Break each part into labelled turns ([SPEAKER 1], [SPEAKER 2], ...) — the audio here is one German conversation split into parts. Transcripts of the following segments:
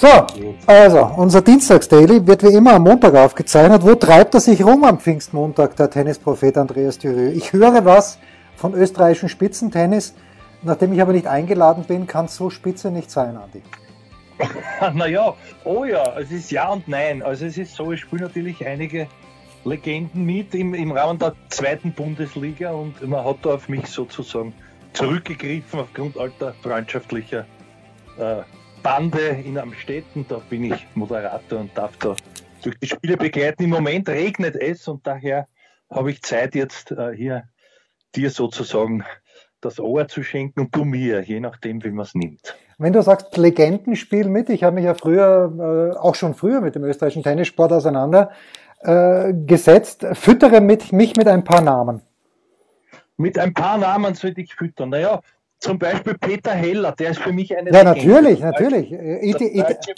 [SPEAKER 1] So, also unser Dienstags-Daily wird wie immer am Montag aufgezeichnet. Wo treibt er sich rum am Pfingstmontag, der Tennisprophet Andreas Thürö? Ich höre was von österreichischen Spitzentennis. Nachdem ich aber nicht eingeladen bin, kann es so spitze nicht sein, Andi.
[SPEAKER 2] naja, oh ja, es ist ja und nein. Also es ist so, ich spiele natürlich einige Legenden mit im, im Rahmen der zweiten Bundesliga und man hat da auf mich sozusagen zurückgegriffen aufgrund alter freundschaftlicher äh, Bande in Amstetten. Da bin ich Moderator und darf da durch die Spiele begleiten. Im Moment regnet es und daher habe ich Zeit jetzt äh, hier dir sozusagen das Ohr zu schenken und du mir, je nachdem, wie man es nimmt.
[SPEAKER 1] Wenn du sagst Legendenspiel mit, ich habe mich ja früher, äh, auch schon früher mit dem österreichischen Tennissport auseinander äh, gesetzt, füttere mit, mich mit ein paar Namen.
[SPEAKER 2] Mit ein paar Namen sollte ich füttern. Naja, zum Beispiel Peter Heller, der ist für mich eine
[SPEAKER 1] Ja, natürlich, natürlich.
[SPEAKER 2] Äh,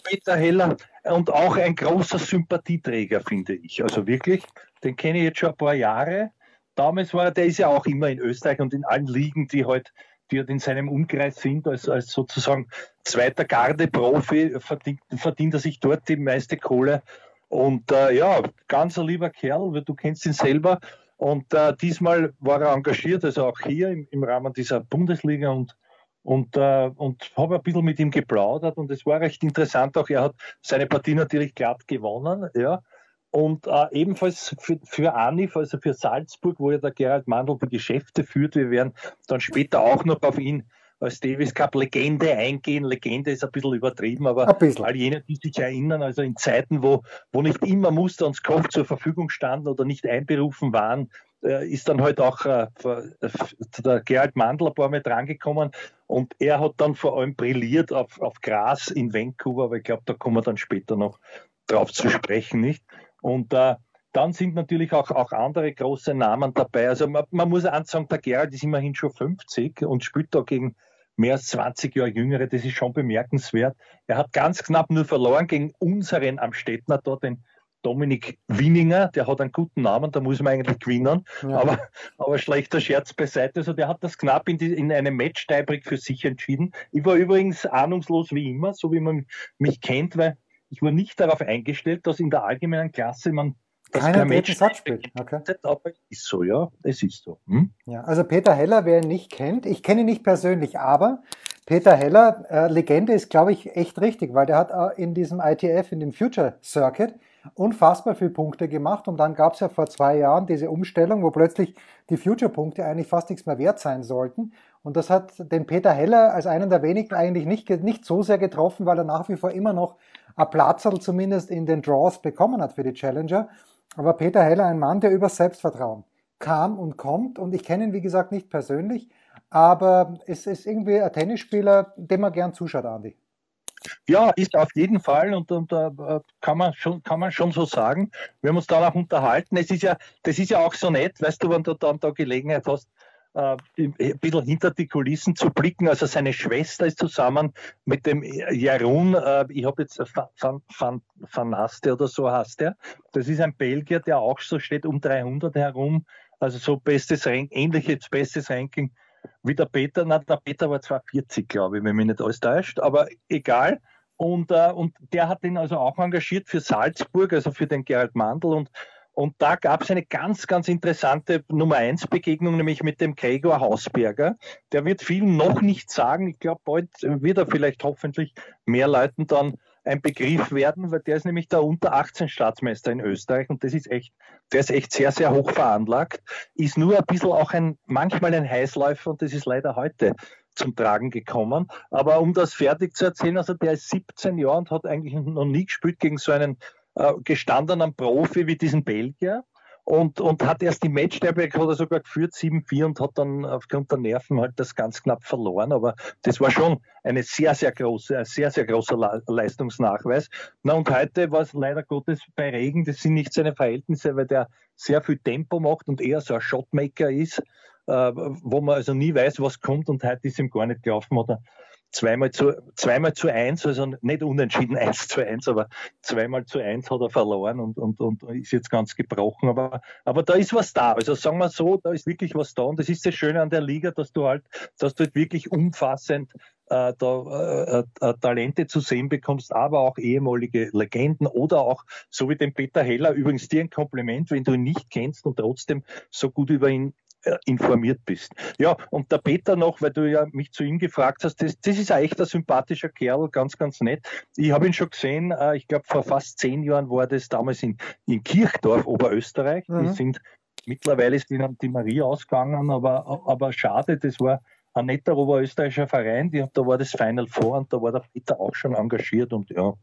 [SPEAKER 2] Peter Heller und auch ein großer Sympathieträger, finde ich. Also wirklich, den kenne ich jetzt schon ein paar Jahre. Damals war er, der ist ja auch immer in Österreich und in allen Ligen, die halt, die halt in seinem Umkreis sind, als, als sozusagen zweiter Garde-Profi, verdient, verdient er sich dort die meiste Kohle. Und äh, ja, ganz ein lieber Kerl, du kennst ihn selber. Und äh, diesmal war er engagiert, also auch hier im, im Rahmen dieser Bundesliga und und, äh, und habe ein bisschen mit ihm geplaudert und es war recht interessant. Auch er hat seine Partie natürlich glatt gewonnen, ja. Und äh, ebenfalls für, für Anif, also für Salzburg, wo ja der Gerald Mandl die Geschäfte führt. Wir werden dann später auch noch auf ihn als Davis Cup Legende eingehen. Legende ist ein bisschen übertrieben, aber bisschen. all jene, die sich erinnern, also in Zeiten, wo, wo nicht immer Muster und Kopf zur Verfügung standen oder nicht einberufen waren, äh, ist dann halt auch äh, der Gerald Mandl ein paar Mal drangekommen und er hat dann vor allem brilliert auf, auf Gras in Vancouver, aber ich glaube, da kommen wir dann später noch drauf zu sprechen, nicht? Und äh, dann sind natürlich auch, auch andere große Namen dabei. Also man, man muss eins sagen, der Gerald ist immerhin schon 50 und spielt da gegen mehr als 20 Jahre Jüngere, das ist schon bemerkenswert. Er hat ganz knapp nur verloren gegen unseren am Städtner dort, den Dominik Winninger, der hat einen guten Namen, da muss man eigentlich gewinnen, ja. aber, aber schlechter Scherz beiseite. Also der hat das knapp in, die, in einem Match Tiebreak für sich entschieden. Ich war übrigens ahnungslos wie immer, so wie man mich kennt, weil ich war nicht darauf eingestellt, dass in der allgemeinen Klasse man
[SPEAKER 1] keiner Satz spielt. Okay.
[SPEAKER 2] Aber ist so, ja. Es ist so. Hm?
[SPEAKER 1] Ja, also Peter Heller, wer ihn nicht kennt, ich kenne ihn nicht persönlich, aber Peter Heller, äh, Legende ist, glaube ich, echt richtig, weil der hat äh, in diesem ITF, in dem Future Circuit, unfassbar viele Punkte gemacht und dann gab es ja vor zwei Jahren diese Umstellung, wo plötzlich die Future-Punkte eigentlich fast nichts mehr wert sein sollten. Und das hat den Peter Heller als einen der wenigen eigentlich nicht, nicht so sehr getroffen, weil er nach wie vor immer noch ein Platzerl zumindest in den Draws bekommen hat für die Challenger. Aber Peter Heller, ein Mann, der über Selbstvertrauen kam und kommt. Und ich kenne ihn, wie gesagt, nicht persönlich, aber es ist irgendwie ein Tennisspieler, dem man gern zuschaut, Andi.
[SPEAKER 2] Ja, ist auf jeden Fall und, und uh, kann, man schon, kann man schon so sagen. Wir haben uns dann auch unterhalten. Es ist ja, das ist ja auch so nett, weißt du, wenn du dann da Gelegenheit hast, äh, ein bisschen hinter die Kulissen zu blicken. Also seine Schwester ist zusammen mit dem Jarun, äh, ich habe jetzt Van, Van, Van Aste oder so heißt der. Das ist ein Belgier, der auch so steht um 300 herum. Also so bestes Ranking, ähnliches bestes Ranking wie der Peter. Na, der Peter war zwar 40, glaube ich, wenn mich nicht alles täuscht, aber egal. Und, äh, und der hat ihn also auch engagiert für Salzburg, also für den Gerald Mandl und und da gab es eine ganz, ganz interessante Nummer 1 Begegnung, nämlich mit dem Gregor Hausberger. Der wird vielen noch nicht sagen. Ich glaube, bald wird er vielleicht hoffentlich mehr Leuten dann ein Begriff werden, weil der ist nämlich der unter 18 Staatsmeister in Österreich und das ist echt, der ist echt sehr, sehr hoch veranlagt, ist nur ein bisschen auch ein, manchmal ein Heißläufer und das ist leider heute zum Tragen gekommen. Aber um das fertig zu erzählen, also der ist 17 Jahre und hat eigentlich noch nie gespielt gegen so einen äh, gestandenen Profi wie diesen Belgier. und, und hat erst die Matchstärke, hat er sogar geführt, 7-4 und hat dann aufgrund der Nerven halt das ganz knapp verloren. Aber das war schon eine sehr, sehr große, ein sehr, sehr großer Leistungsnachweis. Na und heute war es leider Gottes bei Regen, das sind nicht seine Verhältnisse, weil der sehr viel Tempo macht und eher so ein Shotmaker ist, äh, wo man also nie weiß, was kommt und heute ist ihm gar nicht gelaufen. Oder zweimal zu, zweimal zu eins, also nicht unentschieden eins zu eins, aber zweimal zu eins hat er verloren und, und, und ist jetzt ganz gebrochen. Aber, aber da ist was da. Also sagen wir so, da ist wirklich was da. Und das ist das Schöne an der Liga, dass du halt, dass du halt wirklich umfassend äh, da, äh, äh, Talente zu sehen bekommst, aber auch ehemalige Legenden oder auch, so wie den Peter Heller, übrigens dir ein Kompliment, wenn du ihn nicht kennst und trotzdem so gut über ihn äh, informiert bist. Ja, und der Peter noch, weil du ja mich zu ihm gefragt hast, das, das ist ein echter sympathischer Kerl, ganz, ganz nett. Ich habe ihn schon gesehen, äh, ich glaube vor fast zehn Jahren war das damals in, in Kirchdorf, Oberösterreich. Mhm. Die sind, mittlerweile ist die, die Marie ausgegangen, aber, aber schade, das war ein netter oberösterreichischer Verein, die, da war das Final Four und da war der Peter auch schon engagiert und ja,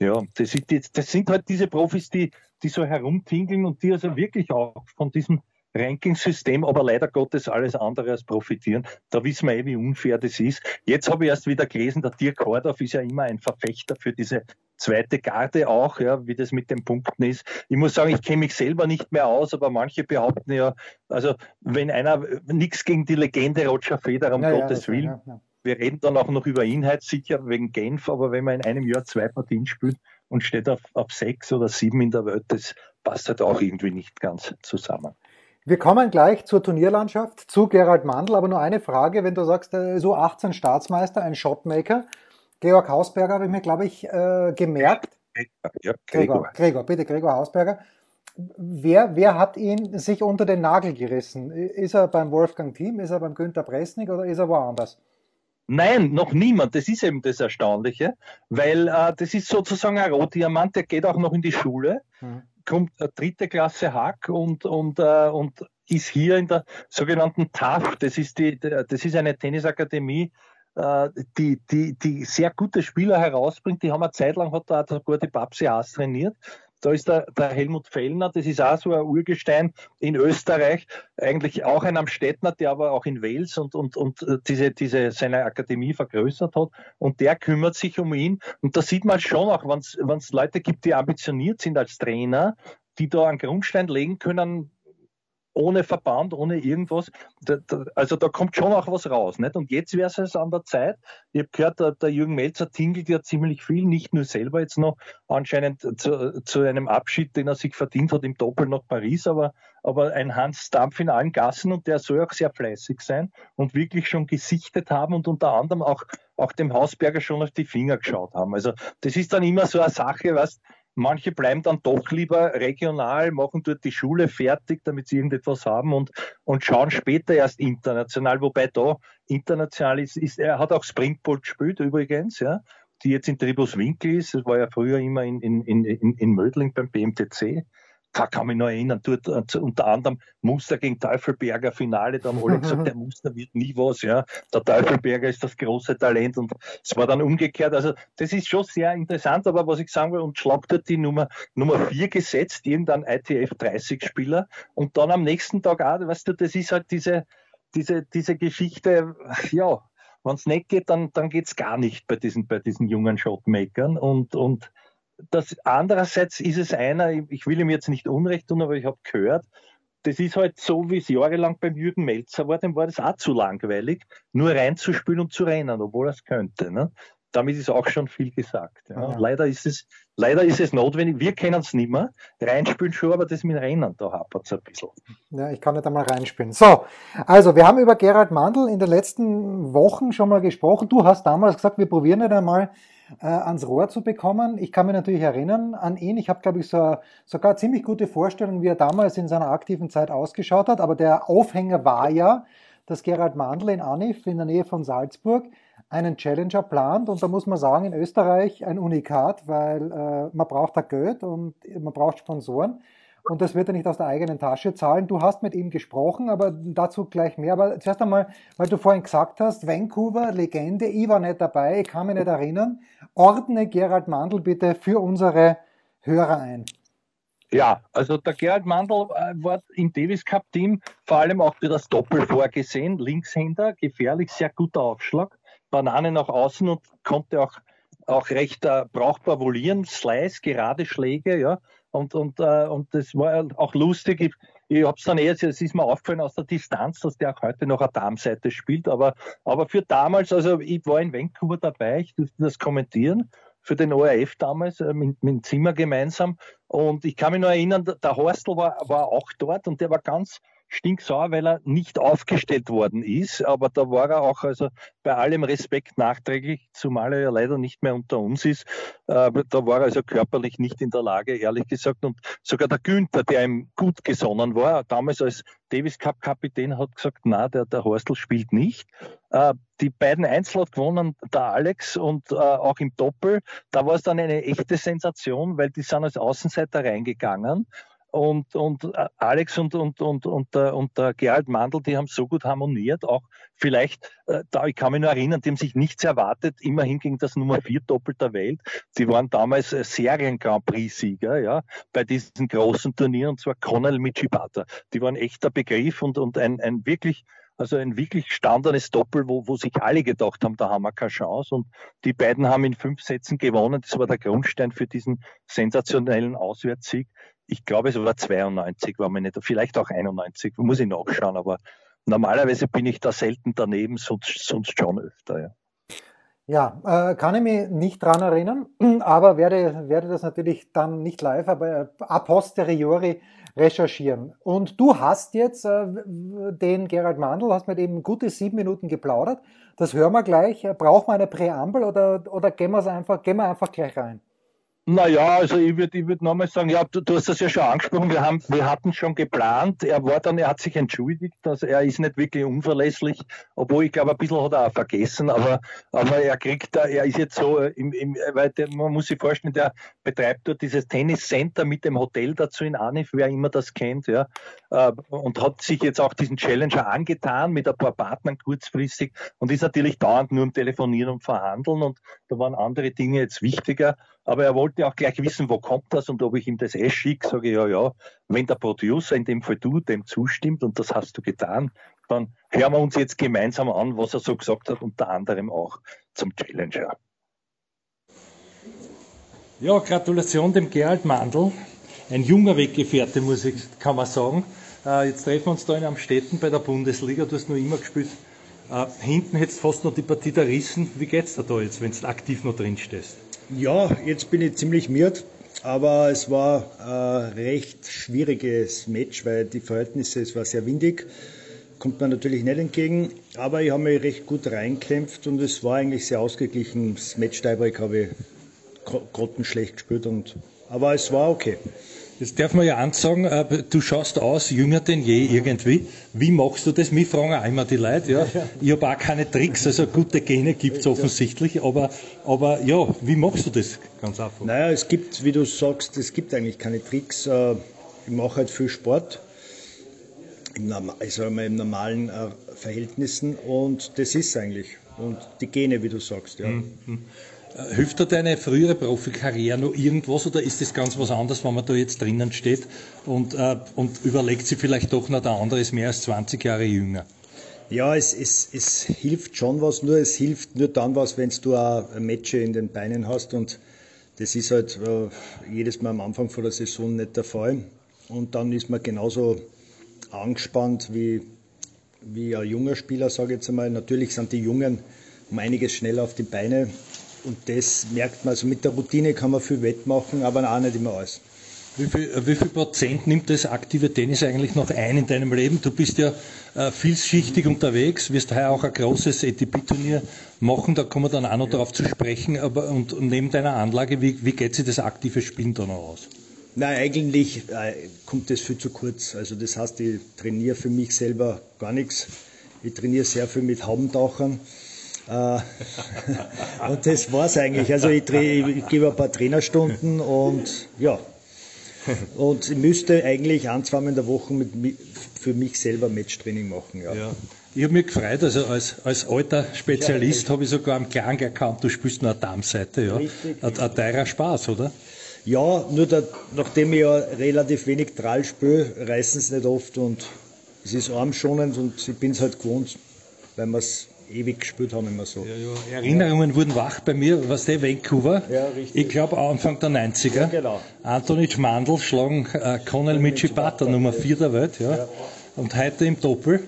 [SPEAKER 2] ja, das, ist, das sind halt diese Profis, die, die so herumtingeln und die also wirklich auch von diesem Ranking-System, aber leider Gottes alles andere als profitieren. Da wissen wir eh, wie unfair das ist. Jetzt habe ich erst wieder gelesen, der Dirk Hordorf ist ja immer ein Verfechter für diese zweite Garde auch, ja, wie das mit den Punkten ist. Ich muss sagen, ich kenne mich selber nicht mehr aus, aber manche behaupten ja, also wenn einer nichts gegen die Legende Roger Federer, um ja, Gottes ja, Willen, ja, wir reden dann auch noch über Inhalt, sicher wegen Genf, aber wenn man in einem Jahr zwei Partien spielt und steht auf, auf sechs oder sieben in der Welt, das passt halt auch irgendwie nicht ganz zusammen.
[SPEAKER 1] Wir kommen gleich zur Turnierlandschaft, zu Gerald Mandl, aber nur eine Frage, wenn du sagst, so 18 Staatsmeister, ein Shotmaker. Georg Hausberger habe ich mir, glaube ich, äh, gemerkt. Ja, Gregor. Gregor. Gregor, bitte, Gregor Hausberger. Wer, wer hat ihn sich unter den Nagel gerissen? Ist er beim Wolfgang Team, ist er beim Günter Presnik oder ist er woanders?
[SPEAKER 2] Nein, noch niemand. Das ist eben das Erstaunliche, weil äh, das ist sozusagen ein Rotdiamant, der geht auch noch in die Schule. Hm kommt dritte Klasse Hack und, und, äh, und ist hier in der sogenannten TAF, das ist, die, das ist eine Tennisakademie, äh, die, die, die sehr gute Spieler herausbringt. Die haben eine Zeit lang, hat da sogar die Babsi Haas trainiert. Da ist der, der Helmut Fellner, das ist auch so ein Urgestein in Österreich, eigentlich auch ein Amstettner, der aber auch in Wales und, und, und äh, diese, diese, seine Akademie vergrößert hat. Und der kümmert sich um ihn. Und da sieht man schon auch, wenn es Leute gibt, die ambitioniert sind als Trainer, die da einen Grundstein legen können, ohne Verband, ohne irgendwas. Da, da, also da kommt schon auch was raus. Nicht? Und jetzt wäre es an der Zeit. Ich habe gehört, der, der, Jürgen Melzer tingelt ja ziemlich viel, nicht nur selber jetzt noch anscheinend zu, zu, einem Abschied, den er sich verdient hat im Doppel nach Paris, aber, aber ein Hans Dampf in allen Gassen und der soll auch sehr fleißig sein und wirklich schon gesichtet haben und unter anderem auch, auch dem Hausberger schon auf die Finger geschaut haben. Also das ist dann immer so eine Sache, was Manche bleiben dann doch lieber regional, machen dort die Schule fertig, damit sie irgendetwas haben und, und schauen später erst international. Wobei da international ist, ist er hat auch Springboard gespielt übrigens, ja, die jetzt in Tribus Winkel ist. Das war ja früher immer in, in, in, in Mödling beim BMTC kann, kann mich noch erinnern, dort uh, unter anderem Muster gegen Teufelberger Finale, da haben alle gesagt, der Muster wird nie was, ja. Der Teufelberger ist das große Talent und es war dann umgekehrt. Also das ist schon sehr interessant, aber was ich sagen will, und schlagt dort die Nummer, Nummer 4 gesetzt, irgendein ITF 30 Spieler und dann am nächsten Tag auch, weißt du, das ist halt diese, diese, diese Geschichte, ja, wenn es nicht geht, dann, dann geht es gar nicht bei diesen, bei diesen jungen Shotmakern und, und das andererseits ist es einer, ich will ihm jetzt nicht Unrecht tun, aber ich habe gehört, das ist halt so, wie es jahrelang beim Jürgen Melzer war, dem war das auch zu langweilig, nur reinzuspielen und zu rennen, obwohl er es könnte. Ne? Damit ist auch schon viel gesagt. Ja. Ja. Leider, ist es, leider ist es notwendig, wir kennen es nicht mehr, reinspielen schon, aber das mit Rennen, da hapert es ein bisschen.
[SPEAKER 1] Ja, ich kann nicht einmal reinspielen. So, also wir haben über Gerald Mandl in den letzten Wochen schon mal gesprochen. Du hast damals gesagt, wir probieren nicht einmal äh, ans Rohr zu bekommen. Ich kann mich natürlich erinnern an ihn. Ich habe, glaube ich, so, sogar ziemlich gute Vorstellung, wie er damals in seiner aktiven Zeit ausgeschaut hat. Aber der Aufhänger war ja, dass Gerald Mandl in Anif in der Nähe von Salzburg einen Challenger plant. Und da muss man sagen, in Österreich ein Unikat, weil äh, man braucht da Geld und man braucht Sponsoren und das wird er nicht aus der eigenen Tasche zahlen. Du hast mit ihm gesprochen, aber dazu gleich mehr. Aber zuerst einmal, weil du vorhin gesagt hast, Vancouver, Legende, ich war nicht dabei, ich kann mich nicht erinnern. Ordne Gerald Mandl bitte für unsere Hörer ein.
[SPEAKER 2] Ja, also der Gerald Mandl äh, war im Davis Cup Team vor allem auch für das Doppel vorgesehen. Linkshänder, gefährlich, sehr guter Aufschlag. Banane nach außen und konnte auch, auch recht äh, brauchbar volieren. Slice, gerade Schläge, ja. Und, und, äh, und das war auch lustig. Ich, ich habe es dann eher, es ist mir aufgefallen aus der Distanz, dass der auch heute noch eine Darmseite spielt. Aber, aber für damals, also ich war in Vancouver dabei, ich durfte das kommentieren für den ORF damals äh, mit, mit Zimmer gemeinsam. Und ich kann mich nur erinnern, der Horstl war, war auch dort und der war ganz stinksauer, weil er nicht aufgestellt worden ist. Aber da war er auch also bei allem Respekt nachträglich, zumal er ja leider nicht mehr unter uns ist. Äh, da war er also körperlich nicht in der Lage, ehrlich gesagt. Und sogar der Günther, der ihm gut gesonnen war, damals als Davis Cup Kapitän, hat gesagt, na, der, der Horstl spielt nicht. Äh, die beiden Einzel hat gewonnen, der Alex und äh, auch im Doppel. Da war es dann eine echte Sensation, weil die sind als Außenseiter reingegangen und, und äh, Alex und, und, und, und, der, und der Gerald Mandl, die haben so gut harmoniert, auch vielleicht, äh, da ich kann mich nur erinnern, die haben sich nichts erwartet, immerhin gegen das Nummer 4 Doppel der Welt. Die waren damals äh, Serien Grand Prix-Sieger, ja, bei diesen großen Turnieren, und zwar Connell mit Chibata. Die waren echter Begriff und, und ein, ein wirklich also ein wirklich standardes Doppel, wo, wo sich alle gedacht haben, da haben wir keine Chance. Und die beiden haben in fünf Sätzen gewonnen. Das war der Grundstein für diesen sensationellen Auswärtssieg ich glaube, es war 92, war mir nicht, vielleicht auch 91, muss ich nachschauen, aber normalerweise bin ich da selten daneben, sonst, sonst schon öfter. Ja.
[SPEAKER 1] Ja, äh, kann ich mich nicht dran erinnern, aber werde, werde das natürlich dann nicht live, aber a posteriori recherchieren. Und du hast jetzt äh, den Gerald Mandl, hast mit ihm gute sieben Minuten geplaudert. Das hören wir gleich. Braucht man eine Präambel oder, oder gehen, einfach, gehen wir einfach gleich rein?
[SPEAKER 2] Naja, also ich würde ich würd nochmal sagen, ja, du, du, hast das ja schon angesprochen, wir, haben, wir hatten schon geplant, er war dann, er hat sich entschuldigt, also er ist nicht wirklich unverlässlich, obwohl ich glaube, ein bisschen hat er auch vergessen, aber, aber er kriegt da, er ist jetzt so, im, im, weil der, man muss sich vorstellen, der betreibt dort dieses Tenniscenter mit dem Hotel dazu in Anif, wer immer das kennt, ja, äh, und hat sich jetzt auch diesen Challenger angetan mit ein paar Partnern kurzfristig und ist natürlich dauernd nur am Telefonieren und Verhandeln und da waren andere Dinge jetzt wichtiger aber er wollte auch gleich wissen, wo kommt das und ob ich ihm das eh schicke, sage ich, ja, ja, wenn der Producer, in dem Fall du, dem zustimmt und das hast du getan, dann hören wir uns jetzt gemeinsam an, was er so gesagt hat, unter anderem auch zum Challenger.
[SPEAKER 3] Ja, Gratulation dem Gerald Mandl. Ein junger Weggefährte, muss ich, kann man sagen. Äh, jetzt treffen wir uns da in Amstetten bei der Bundesliga. Du hast noch immer gespielt. Äh, hinten hättest du fast noch die Partie der Rissen. Wie geht's dir da jetzt, wenn du aktiv noch drin stehst?
[SPEAKER 4] Ja, jetzt bin ich ziemlich miert, aber es war ein recht schwieriges Match, weil die Verhältnisse, es war sehr windig, kommt man natürlich nicht entgegen, aber ich habe mich recht gut reinkämpft und es war eigentlich sehr ausgeglichen. Das Match Tiebreak habe ich grottenschlecht gespielt, und, aber es war okay.
[SPEAKER 3] Jetzt darf man ja ansagen, äh, du schaust aus, jünger denn je irgendwie. Wie machst du das? Mich fragen auch immer die Leute. Ja. Ich habe auch keine Tricks, also gute Gene gibt es offensichtlich, aber, aber ja, wie machst du das ganz einfach?
[SPEAKER 4] Naja, es gibt, wie du sagst, es gibt eigentlich keine Tricks. Äh, ich mache halt viel Sport, im, also in normalen äh, Verhältnissen und das ist eigentlich. Und die Gene, wie du sagst, ja.
[SPEAKER 3] Hilft dir deine frühere Profikarriere noch irgendwas oder ist das ganz was anderes, wenn man da jetzt drinnen steht und, äh, und überlegt sich vielleicht doch noch, der andere ist mehr als 20 Jahre jünger?
[SPEAKER 4] Ja, es, es, es hilft schon was, nur es hilft nur dann was, wenn du auch Matches in den Beinen hast und das ist halt äh, jedes Mal am Anfang von der Saison nicht der Fall. Und dann ist man genauso angespannt wie, wie ein junger Spieler, sage ich jetzt einmal. Natürlich sind die Jungen um einiges schneller auf die Beine und das merkt man, also mit der Routine kann man viel wettmachen, aber auch nicht immer alles.
[SPEAKER 3] Wie viel, wie viel Prozent nimmt das aktive Tennis eigentlich noch ein in deinem Leben? Du bist ja äh, vielschichtig unterwegs, wirst heuer auch ein großes ATP-Turnier machen, da kommen wir dann auch noch darauf zu sprechen. Aber und, und neben deiner Anlage, wie, wie geht sich das aktive Spielen da noch aus?
[SPEAKER 4] Nein, eigentlich äh, kommt das viel zu kurz. Also das heißt, ich trainiere für mich selber gar nichts. Ich trainiere sehr viel mit Haubentauchern. Äh, und das war es eigentlich. Also ich, ich, gebe ein paar Trainerstunden und ja. Und ich müsste eigentlich ein, zweimal in der Woche mit, für mich selber Matchtraining machen. Ja. ja.
[SPEAKER 3] Ich habe mich gefreut, also als, als alter Spezialist ja, habe ich sogar am Klang erkannt, du spielst nur eine Darmseite. Ja. Richtig. Ein, ein teurer Spaß, oder?
[SPEAKER 4] Ja, nur da, nachdem ich ja relativ wenig Trall spiele, reißen es nicht oft und es ist armschonend und ich bin es halt gewohnt, weil wir es ewig gespielt haben, immer so.
[SPEAKER 2] Ja, ja. Erinnerungen wurden wach bei mir, was der Vancouver.
[SPEAKER 4] Ja, richtig.
[SPEAKER 2] Ich glaube Anfang der 90er.
[SPEAKER 4] Ja, genau.
[SPEAKER 2] Anthony Schmandl schlagen äh, Conal Michibata, Nummer 4 der Welt. Ja. Und heute im Doppel.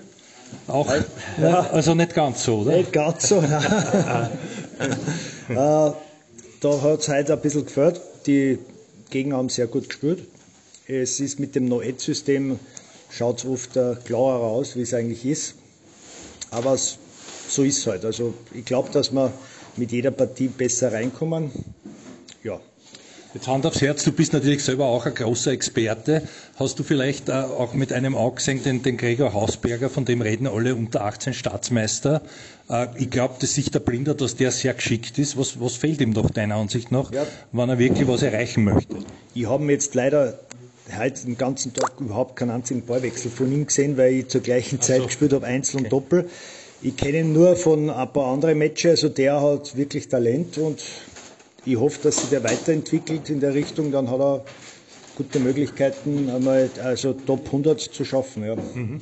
[SPEAKER 2] Auch, ja. also nicht ganz so, oder?
[SPEAKER 4] Nicht ganz so, nein. äh, da hat es heute ein bisschen gefällt. Die Gegner haben sehr gut gespielt. Es ist mit dem No-Ed-System, schaut es oft äh, klarer aus, wie es eigentlich ist. Aber so ist es halt. Also ich glaube, dass wir mit jeder Partie besser reinkommen. Ja.
[SPEAKER 2] Jetzt Hand aufs Herz, du bist natürlich selber auch ein großer Experte. Hast du vielleicht äh, auch mit einem Auge gesehen den, den Gregor Hausberger, von dem reden alle unter 18 Staatsmeister? Äh, ich glaube, dass sich der Blinder, dass der sehr geschickt ist. Was, was fehlt ihm doch deiner Ansicht nach, ja. wenn er wirklich was erreichen möchte?
[SPEAKER 4] Ich habe jetzt leider heute den ganzen Tag überhaupt keinen einzigen Ballwechsel von ihm gesehen, weil ich zur gleichen Zeit so. gespielt habe, Einzel okay. und Doppel. Ich kenne ihn nur von ein paar anderen Matches, also der hat wirklich Talent und ich hoffe, dass sich der weiterentwickelt in der Richtung, dann hat er gute Möglichkeiten, einmal also Top 100 zu schaffen. Ja. Mhm.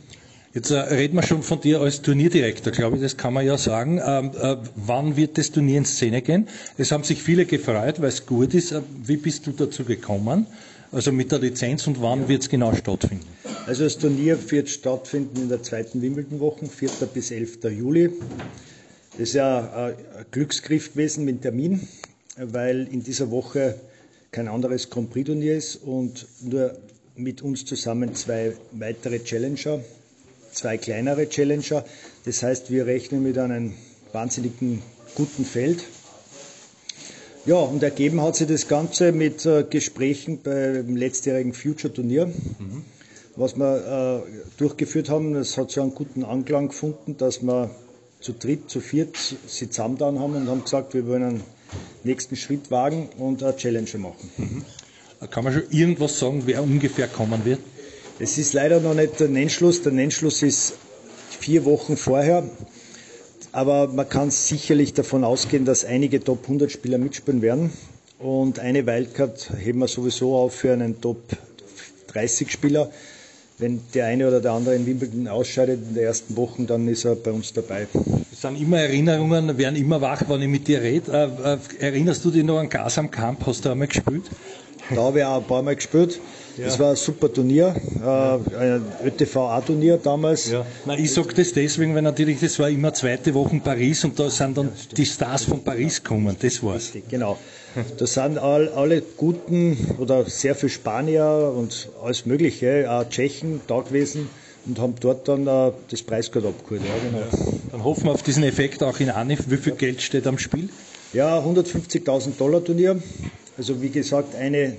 [SPEAKER 2] Jetzt äh, reden wir schon von dir als Turnierdirektor, glaube ich, das kann man ja sagen. Ähm, äh, wann wird das Turnier in Szene gehen? Es haben sich viele gefreut, weil es gut ist. Äh, wie bist du dazu gekommen? Also mit der Lizenz und wann ja. wird es genau stattfinden?
[SPEAKER 4] Also das Turnier wird stattfinden in der zweiten Wimbledon-Woche, 4. bis 11. Juli. Das ist ja ein Glücksgriff gewesen mit Termin, weil in dieser Woche kein anderes Grand Prix-Turnier ist und nur mit uns zusammen zwei weitere Challenger, zwei kleinere Challenger. Das heißt, wir rechnen mit einem wahnsinnigen guten Feld. Ja, und ergeben hat sich das Ganze mit äh, Gesprächen beim letztjährigen Future-Turnier, mhm. was wir äh, durchgeführt haben. Es hat so einen guten Anklang gefunden, dass wir zu dritt, zu viert sie zusammengetan haben und haben gesagt, wir wollen einen nächsten Schritt wagen und eine Challenge machen. Mhm.
[SPEAKER 2] Kann man schon irgendwas sagen, wer ungefähr kommen wird?
[SPEAKER 4] Es ist leider noch nicht der Nennschluss. Der Nennschluss ist vier Wochen vorher. Aber man kann sicherlich davon ausgehen, dass einige Top 100 Spieler mitspielen werden. Und eine Wildcard heben wir sowieso auf für einen Top 30 Spieler. Wenn der eine oder der andere in Wimbledon ausscheidet in den ersten Wochen, dann ist er bei uns dabei.
[SPEAKER 2] Es sind immer Erinnerungen, werden immer wach, wenn ich mit dir rede. Äh, äh, erinnerst du dich noch an Gas am Camp? Hast du einmal gespielt?
[SPEAKER 4] Da habe ich auch ein paar Mal gespielt. Ja. Das war ein super Turnier, äh, ein ÖTV-A-Turnier damals.
[SPEAKER 2] Ja. Na, ich sage das deswegen, weil natürlich das war immer zweite Woche in Paris und da sind dann ja, die Stars von Paris gekommen, das war's.
[SPEAKER 4] Richtig, genau. Da sind all, alle guten oder sehr viele Spanier und alles Mögliche, auch Tschechen da gewesen und haben dort dann äh, das Preisgeld abgeholt. Ja,
[SPEAKER 2] genau. Dann hoffen wir auf diesen Effekt auch in Anif. Wie viel Geld steht am Spiel?
[SPEAKER 4] Ja, 150.000 Dollar Turnier. Also wie gesagt, eine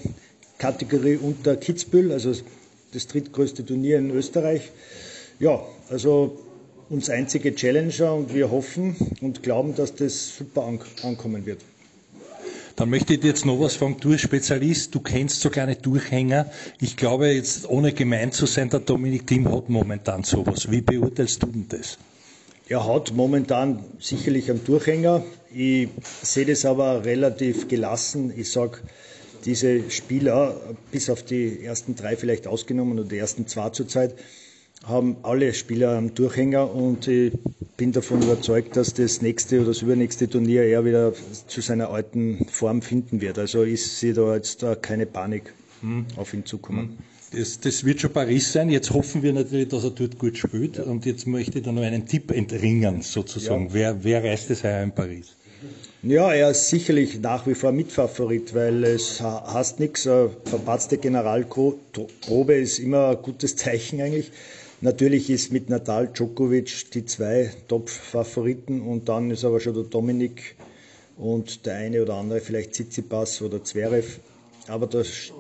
[SPEAKER 4] Kategorie unter Kitzbühel, also das drittgrößte Turnier in Österreich. Ja, also uns einzige Challenger und wir hoffen und glauben, dass das super ankommen wird.
[SPEAKER 2] Dann möchte ich dir jetzt noch was fragen. Du als Spezialist, du kennst so kleine Durchhänger. Ich glaube jetzt, ohne gemein zu sein, der Dominik Thiem hat momentan sowas. Wie beurteilst du denn das?
[SPEAKER 4] Er hat momentan sicherlich einen Durchhänger. Ich sehe das aber relativ gelassen. Ich sage, diese Spieler, bis auf die ersten drei vielleicht ausgenommen oder die ersten zwei zurzeit, haben alle Spieler einen Durchhänger und ich bin davon überzeugt, dass das nächste oder das übernächste Turnier er wieder zu seiner alten Form finden wird. Also ist sie da jetzt keine Panik hm. auf ihn zukommen.
[SPEAKER 2] Hm. Das, das, wird schon Paris sein. Jetzt hoffen wir natürlich, dass er dort gut spielt. Ja. Und jetzt möchte ich da noch einen Tipp entringen, sozusagen. Ja. Wer, wer reist es heuer in Paris?
[SPEAKER 4] Ja, er ist sicherlich nach wie vor Mitfavorit, weil es heißt nichts. Eine verpatzte Generalprobe ist immer ein gutes Zeichen eigentlich. Natürlich ist mit Natal Djokovic die zwei Top-Favoriten und dann ist aber schon der Dominik und der eine oder andere vielleicht Tsitsipas oder Zverev. Aber das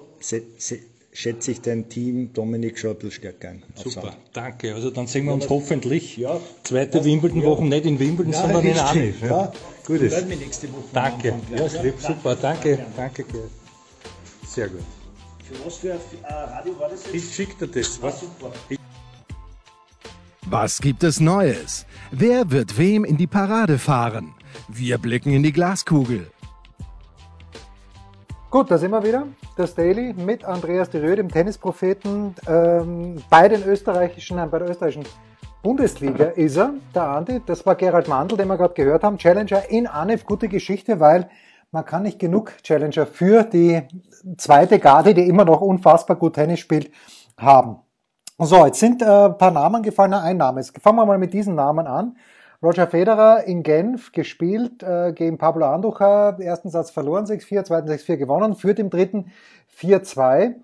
[SPEAKER 4] schätze ich dein Team Dominik schon ein bisschen stärker ein.
[SPEAKER 2] Super, danke. Also dann sehen wir uns hoffentlich ja, zweite Wimbledon-Woche ja. nicht in Wimbledon, ja, sondern in Anif. Ja, ja. gut ist. nächste Woche danke. Ja, ja, lieb, super, danke. Danke, Gerd. Sehr gut. Für was für ein äh, Radio war das jetzt? Ich schicke dir das. Was?
[SPEAKER 5] Was gibt es Neues? Wer wird wem in die Parade fahren? Wir blicken in die Glaskugel.
[SPEAKER 1] Gut, da sind wir wieder. Das Daily mit Andreas de Röhr, dem Tennispropheten. Ähm, bei den österreichischen, nein, bei der österreichischen Bundesliga ist er, der Andi. Das war Gerald Mandl, den wir gerade gehört haben. Challenger in Anef, gute Geschichte, weil man kann nicht genug Challenger für die zweite Garde, die immer noch unfassbar gut Tennis spielt, haben. So, jetzt sind äh, ein paar Namen gefallen, ein Name. Jetzt fangen wir mal mit diesen Namen an. Roger Federer in Genf gespielt äh, gegen Pablo Andujar. Ersten Satz verloren 6-4, zweiten 6-4 gewonnen, führt im dritten 4-2.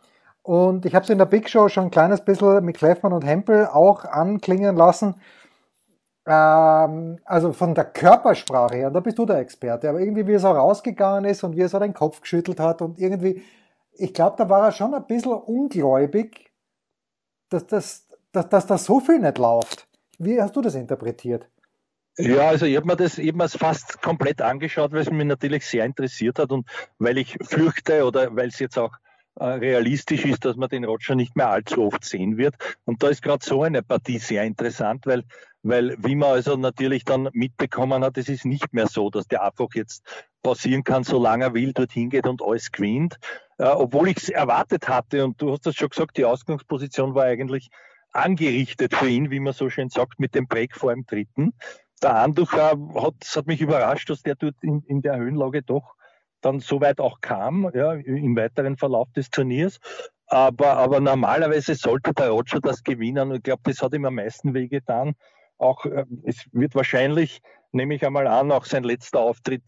[SPEAKER 1] Und ich habe es in der Big Show schon ein kleines bisschen mit Kleffmann und Hempel auch anklingen lassen. Ähm, also von der Körpersprache her, da bist du der Experte, aber irgendwie wie er so rausgegangen ist und wie er so den Kopf geschüttelt hat und irgendwie, ich glaube, da war er schon ein bisschen ungläubig, dass das, dass, dass das so viel nicht läuft. Wie hast du das interpretiert?
[SPEAKER 2] Ja, also ich habe mir das eben fast komplett angeschaut, weil es mich natürlich sehr interessiert hat und weil ich fürchte oder weil es jetzt auch äh, realistisch ist, dass man den Roger nicht mehr allzu oft sehen wird. Und da ist gerade so eine Partie sehr interessant, weil, weil wie man also natürlich dann mitbekommen hat, es ist nicht mehr so, dass der einfach jetzt passieren kann, solange er will, dorthin geht und alles gewinnt. Äh, obwohl ich es erwartet hatte und du hast das schon gesagt, die Ausgangsposition war eigentlich angerichtet für ihn, wie man so schön sagt, mit dem Break vor dem dritten der Anduch hat, das hat mich überrascht, dass der dort in, in der Höhenlage doch dann so weit auch kam, ja, im weiteren Verlauf des Turniers. Aber, aber normalerweise sollte der Roger das gewinnen und ich glaube, das hat ihm am meisten wehgetan. Auch, äh, es wird wahrscheinlich, nehme ich einmal an, auch sein letzter Auftritt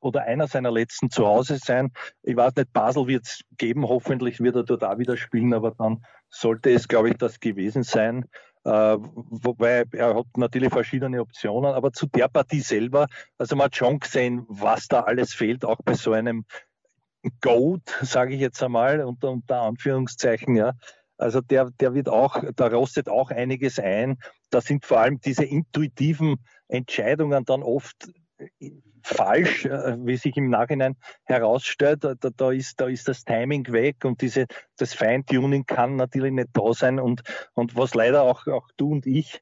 [SPEAKER 2] oder einer seiner letzten zu Hause sein. Ich weiß nicht, Basel wird es geben, hoffentlich wird er dort auch wieder spielen, aber dann sollte es, glaube ich, das gewesen sein. Äh, wobei er hat natürlich verschiedene Optionen, aber zu der Partie selber, also man hat schon gesehen, was da alles fehlt, auch bei so einem Goat, sage ich jetzt einmal, unter, unter Anführungszeichen, ja. Also der, der wird auch, da rostet auch einiges ein. Da sind vor allem diese intuitiven Entscheidungen dann oft falsch, äh, wie sich im Nachhinein herausstellt. Da, da, ist, da ist das Timing weg und diese, das Feintuning kann natürlich nicht da sein. Und, und was leider auch, auch du und ich,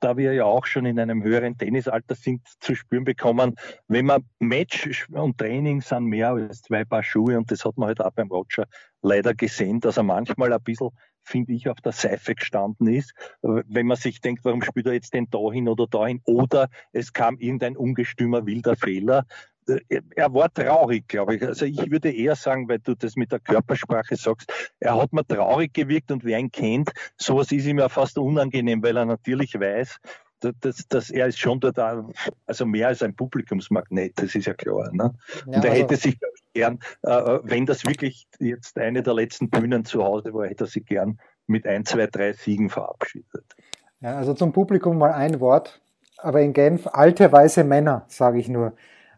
[SPEAKER 2] da wir ja auch schon in einem höheren Tennisalter sind, zu spüren bekommen, wenn man Match und Training sind mehr als zwei Paar Schuhe und das hat man halt auch beim Roger leider gesehen, dass er manchmal ein bisschen finde ich, auf der Seife gestanden ist. Wenn man sich denkt, warum spielt er jetzt denn dahin oder dahin? Oder es kam irgendein ungestümer wilder Fehler. Äh, er war traurig, glaube ich. Also ich würde eher sagen, weil du das mit der Körpersprache sagst, er hat mir traurig gewirkt und wer ihn kennt, sowas ist ihm ja fast unangenehm, weil er natürlich weiß, dass, dass er ist schon dort, also mehr als ein Publikumsmagnet, das ist ja klar. Ne? Ja, und er also, hätte sich gern, äh, wenn das wirklich jetzt eine der letzten Bühnen zu Hause war, hätte er sich gern mit ein, zwei, drei Siegen verabschiedet.
[SPEAKER 1] Ja, also zum Publikum mal ein Wort, aber in Genf alte weiße Männer, sage ich nur.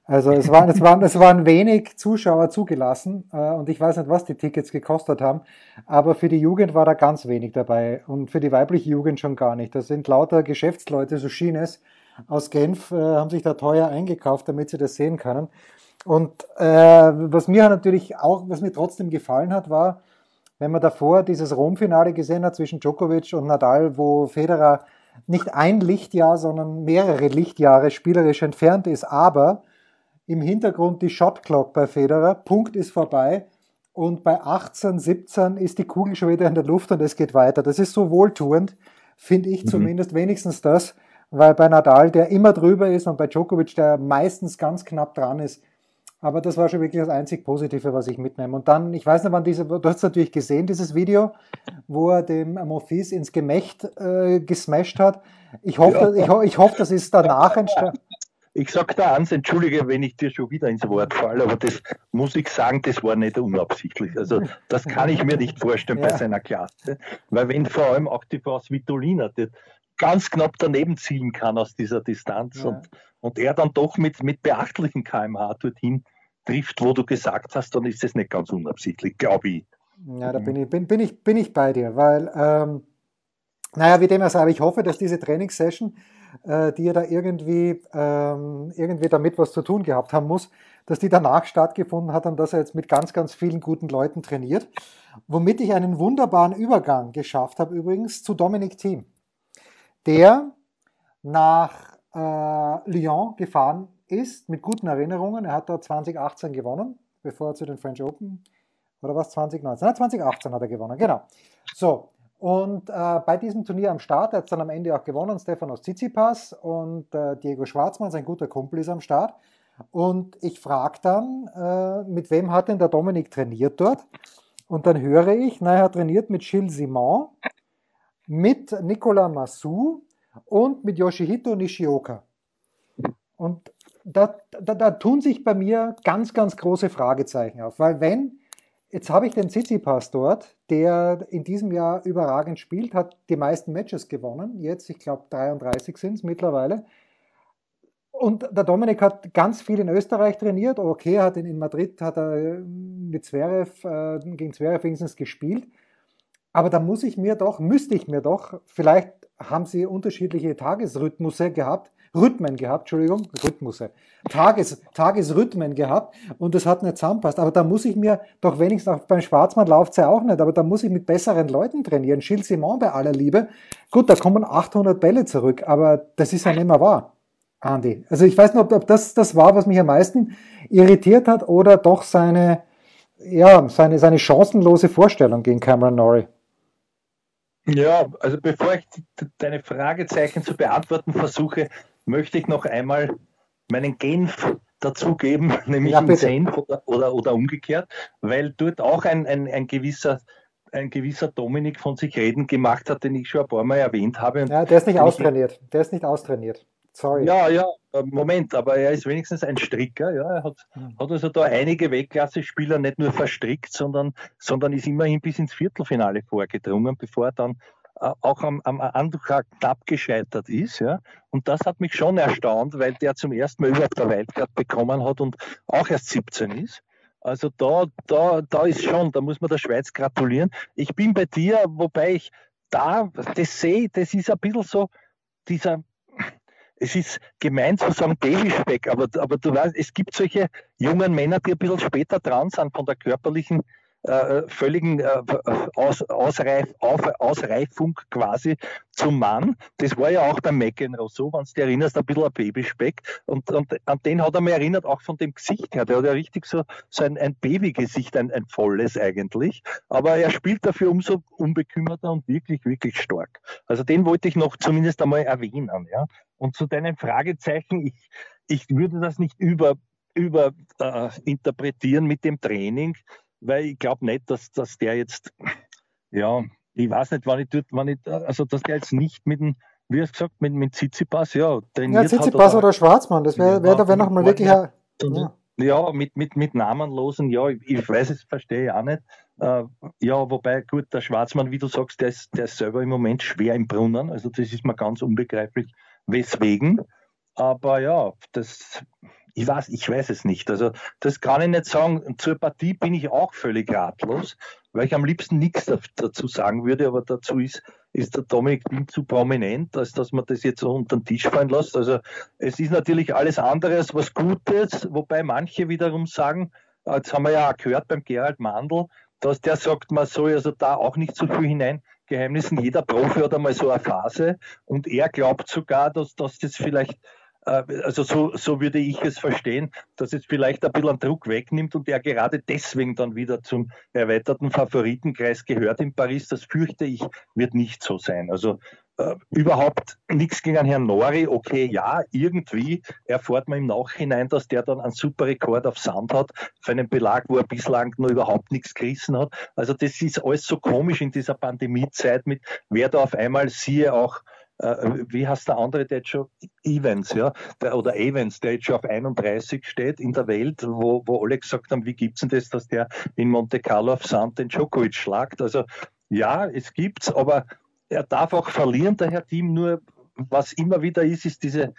[SPEAKER 1] Also es waren, es waren, es waren wenig Zuschauer zugelassen äh, und ich weiß nicht, was die Tickets gekostet haben, aber für die Jugend war da ganz wenig dabei und für die weibliche Jugend schon gar nicht. Das sind lauter Geschäftsleute, so schien es, aus Genf, äh, haben sich da teuer eingekauft, damit sie das sehen können. Und äh, was mir natürlich auch, was mir trotzdem gefallen hat, war, wenn man davor dieses Rom-Finale gesehen hat zwischen Djokovic und Nadal, wo Federer nicht ein Lichtjahr, sondern mehrere Lichtjahre spielerisch entfernt ist, aber im Hintergrund die Shotclock bei Federer, Punkt ist vorbei und bei 18, 17 ist die Kugel schon wieder in der Luft und es geht weiter. Das ist so wohltuend, finde ich mhm. zumindest wenigstens das, weil bei Nadal, der immer drüber ist und bei Djokovic, der meistens ganz knapp dran ist, aber das war schon wirklich das einzig Positive, was ich mitnehme. Und dann, ich weiß nicht, wann diese, du hast natürlich gesehen, dieses Video, wo er dem Monfils ins Gemächt äh, gesmasht hat. Ich hoffe, ja. ich, ich hoffe, das ist danach entstanden.
[SPEAKER 2] Ich sag da eins, entschuldige, wenn ich dir schon wieder ins Wort falle, aber das muss ich sagen, das war nicht unabsichtlich. Also das kann ich mir nicht vorstellen ja. bei seiner Klasse. Weil wenn vor allem auch die Frau Svitolina die ganz knapp daneben ziehen kann aus dieser Distanz ja. und, und er dann doch mit, mit beachtlichen kmh dorthin trifft, wo du gesagt hast, dann ist das nicht ganz unabsichtlich, glaube ich.
[SPEAKER 1] Ja, da bin ich, bin, bin, ich, bin ich bei dir, weil, ähm, naja, wie dem er sagt, ich hoffe, dass diese Trainingssession äh, die er da irgendwie, ähm, irgendwie damit was zu tun gehabt haben muss, dass die danach stattgefunden hat und dass er jetzt mit ganz, ganz vielen guten Leuten trainiert. Womit ich einen wunderbaren Übergang geschafft habe, übrigens zu Dominic Thiem, der nach äh, Lyon gefahren ist mit guten Erinnerungen. Er hat da 2018 gewonnen, bevor er zu den French Open Oder was 2019? Nein, 2018 hat er gewonnen, genau. So, und äh, bei diesem Turnier am Start hat es dann am Ende auch gewonnen, Stefanos Tsitsipas und äh, Diego Schwarzmann, sein guter Kumpel, ist am Start. Und ich frage dann, äh, mit wem hat denn der Dominik trainiert dort? Und dann höre ich, na, er hat trainiert mit Gilles Simon, mit Nicolas Massou und mit Yoshihito Nishioka. Und da, da, da tun sich bei mir ganz, ganz große Fragezeichen auf, weil wenn Jetzt habe ich den Tsitsipas dort, der in diesem Jahr überragend spielt, hat die meisten Matches gewonnen. Jetzt, ich glaube, 33 sind es mittlerweile. Und der Dominik hat ganz viel in Österreich trainiert. Okay, hat in, in Madrid hat er mit Zverev, äh, gegen Zverev wenigstens gespielt. Aber da muss ich mir doch, müsste ich mir doch, vielleicht haben sie unterschiedliche Tagesrhythmusse gehabt, Rhythmen gehabt, Entschuldigung, Rhythmusse, Tages, Tagesrhythmen gehabt und das hat nicht zusammenpasst. Aber da muss ich mir doch wenigstens auch beim Schwarzmann läuft es ja auch nicht, aber da muss ich mit besseren Leuten trainieren. Gilles Simon bei aller Liebe. Gut, da kommen 800 Bälle zurück, aber das ist ja nicht mehr wahr. Andi. Also ich weiß nicht, ob, ob das das war, was mich am meisten irritiert hat oder doch seine, ja, seine, seine chancenlose Vorstellung gegen Cameron Norrie.
[SPEAKER 2] Ja, also bevor ich deine Fragezeichen zu beantworten versuche, möchte ich noch einmal meinen Genf dazugeben, nämlich ja, in Senf oder, oder, oder, umgekehrt, weil dort auch ein, ein, ein, gewisser, ein gewisser Dominik von sich reden gemacht hat, den ich schon ein paar Mal erwähnt habe.
[SPEAKER 1] ja, der ist nicht austrainiert. Der ist nicht austrainiert.
[SPEAKER 2] Sorry. Ja, ja, äh, Moment, aber er ist wenigstens ein Stricker. Ja, er hat, mhm. hat also da einige Weltklasse-Spieler nicht nur verstrickt, sondern, sondern ist immerhin bis ins Viertelfinale vorgedrungen, bevor er dann auch am, am Antrag knapp gescheitert ist. Ja. Und das hat mich schon erstaunt, weil der zum ersten Mal überhaupt der Wildcard bekommen hat und auch erst 17 ist. Also da, da, da ist schon, da muss man der Schweiz gratulieren. Ich bin bei dir, wobei ich da, das sehe, das ist ein bisschen so dieser, es ist gemein zu sagen Babyspeck, aber, aber du weißt, es gibt solche jungen Männer, die ein bisschen später dran sind von der körperlichen äh, völligen äh, Aus, Ausreif, auf, Ausreifung quasi zum Mann. Das war ja auch beim McEnroe so, wenn du dich erinnerst, ein bisschen ein Babyspeck. Und, und an den hat er mich erinnert, auch von dem Gesicht her. Der hat ja richtig so, so ein, ein Babygesicht, ein, ein volles eigentlich. Aber er spielt dafür umso unbekümmerter und wirklich, wirklich stark. Also den wollte ich noch zumindest einmal erwähnen. Ja? Und zu deinen Fragezeichen, ich, ich würde das nicht über, über äh, interpretieren mit dem Training weil ich glaube nicht, dass, dass der jetzt, ja, ich weiß nicht, wann ich dort, wann ich, also dass der jetzt nicht mit dem, wie hast du gesagt, mit, mit Tsitsipas, ja,
[SPEAKER 1] trainiert Ja, Tsitsipas oder, oder Schwarzmann, das wäre wär, da wäre nochmal wirklich, ja.
[SPEAKER 2] ja. mit, mit, mit namenlosen, ja, ich, ich weiß es, verstehe ich auch nicht. Äh, ja, wobei, gut, der Schwarzmann, wie du sagst, der ist, der ist selber im Moment schwer im Brunnen, also das ist mir ganz unbegreiflich, weswegen. Aber ja, das, ich weiß, ich weiß es nicht. Also das kann ich nicht sagen. Zur Partie bin ich auch völlig ratlos, weil ich am liebsten nichts dazu sagen würde, aber dazu ist, ist der Dominik Thiem zu prominent, als dass man das jetzt so unter den Tisch fallen lässt. Also es ist natürlich alles andere als was Gutes, wobei manche wiederum sagen, jetzt haben wir ja auch gehört beim Gerald Mandl, dass der sagt, man soll also da auch nicht so viel hinein Geheimnissen. Jeder Profi hat einmal so eine Phase und er glaubt sogar, dass, dass das vielleicht äh, also so, so würde ich es verstehen, dass es vielleicht ein bisschen Druck wegnimmt und er gerade deswegen dann wieder zum erweiterten Favoritenkreis gehört in Paris. Das fürchte ich, wird nicht so sein. Also äh, überhaupt nichts gegen Herrn Nori. Okay, ja, irgendwie erfährt man im Nachhinein, dass der dann einen super Rekord auf Sand hat, für einen Belag, wo er bislang noch überhaupt nichts gerissen hat. Also das ist alles so komisch in dieser Pandemiezeit mit, wer da auf einmal siehe auch äh, wie heißt der andere, der jetzt schon Evans, ja, der, oder Evans, der jetzt schon auf 31 steht in der Welt, wo, wo alle gesagt haben, wie gibt's denn das, dass der in Monte Carlo auf Sand den Djokovic schlagt? Also ja, es gibt's, aber er darf auch verlieren, der Herr Team, nur was immer wieder ist, ist diese